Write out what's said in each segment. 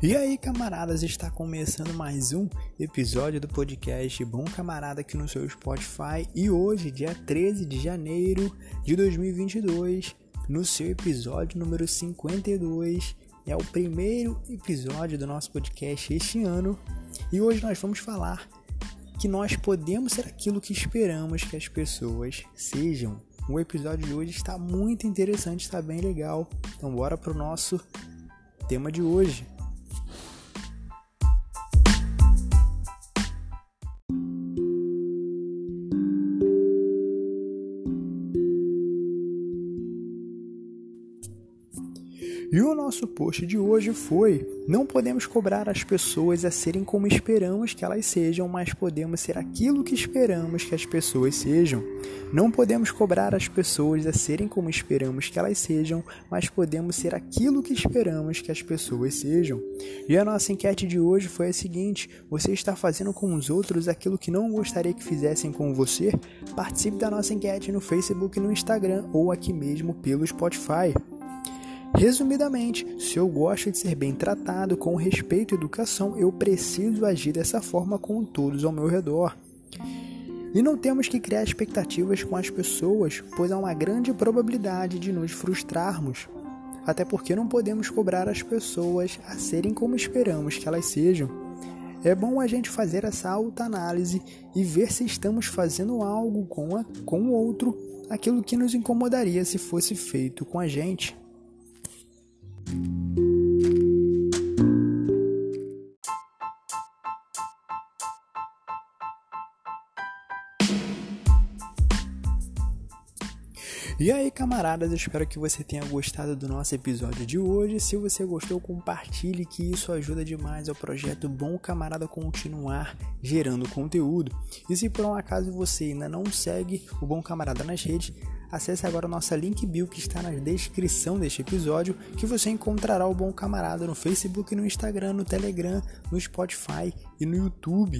E aí, camaradas, está começando mais um episódio do podcast Bom Camarada aqui no seu Spotify. E hoje, dia 13 de janeiro de 2022, no seu episódio número 52, é o primeiro episódio do nosso podcast este ano. E hoje nós vamos falar que nós podemos ser aquilo que esperamos que as pessoas sejam. O episódio de hoje está muito interessante, está bem legal. Então bora pro nosso tema de hoje. E o nosso post de hoje foi: Não podemos cobrar as pessoas a serem como esperamos que elas sejam, mas podemos ser aquilo que esperamos que as pessoas sejam. Não podemos cobrar as pessoas a serem como esperamos que elas sejam, mas podemos ser aquilo que esperamos que as pessoas sejam. E a nossa enquete de hoje foi a seguinte: Você está fazendo com os outros aquilo que não gostaria que fizessem com você? Participe da nossa enquete no Facebook, no Instagram ou aqui mesmo pelo Spotify. Resumidamente, se eu gosto de ser bem tratado com respeito e educação, eu preciso agir dessa forma com todos ao meu redor. E não temos que criar expectativas com as pessoas, pois há uma grande probabilidade de nos frustrarmos. Até porque não podemos cobrar as pessoas a serem como esperamos que elas sejam. É bom a gente fazer essa autoanálise e ver se estamos fazendo algo com, a, com o outro, aquilo que nos incomodaria se fosse feito com a gente. E aí, camaradas, espero que você tenha gostado do nosso episódio de hoje. Se você gostou, compartilhe que isso ajuda demais ao projeto Bom Camarada continuar gerando conteúdo. E se por um acaso você ainda não segue o Bom Camarada nas redes, acesse agora a nossa link bio que está na descrição deste episódio, que você encontrará o Bom Camarada no Facebook, no Instagram, no Telegram, no Spotify e no YouTube.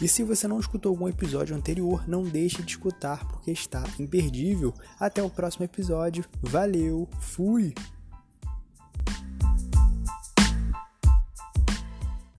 E se você não escutou algum episódio anterior, não deixe de escutar porque está imperdível. Até o próximo episódio. Valeu, fui!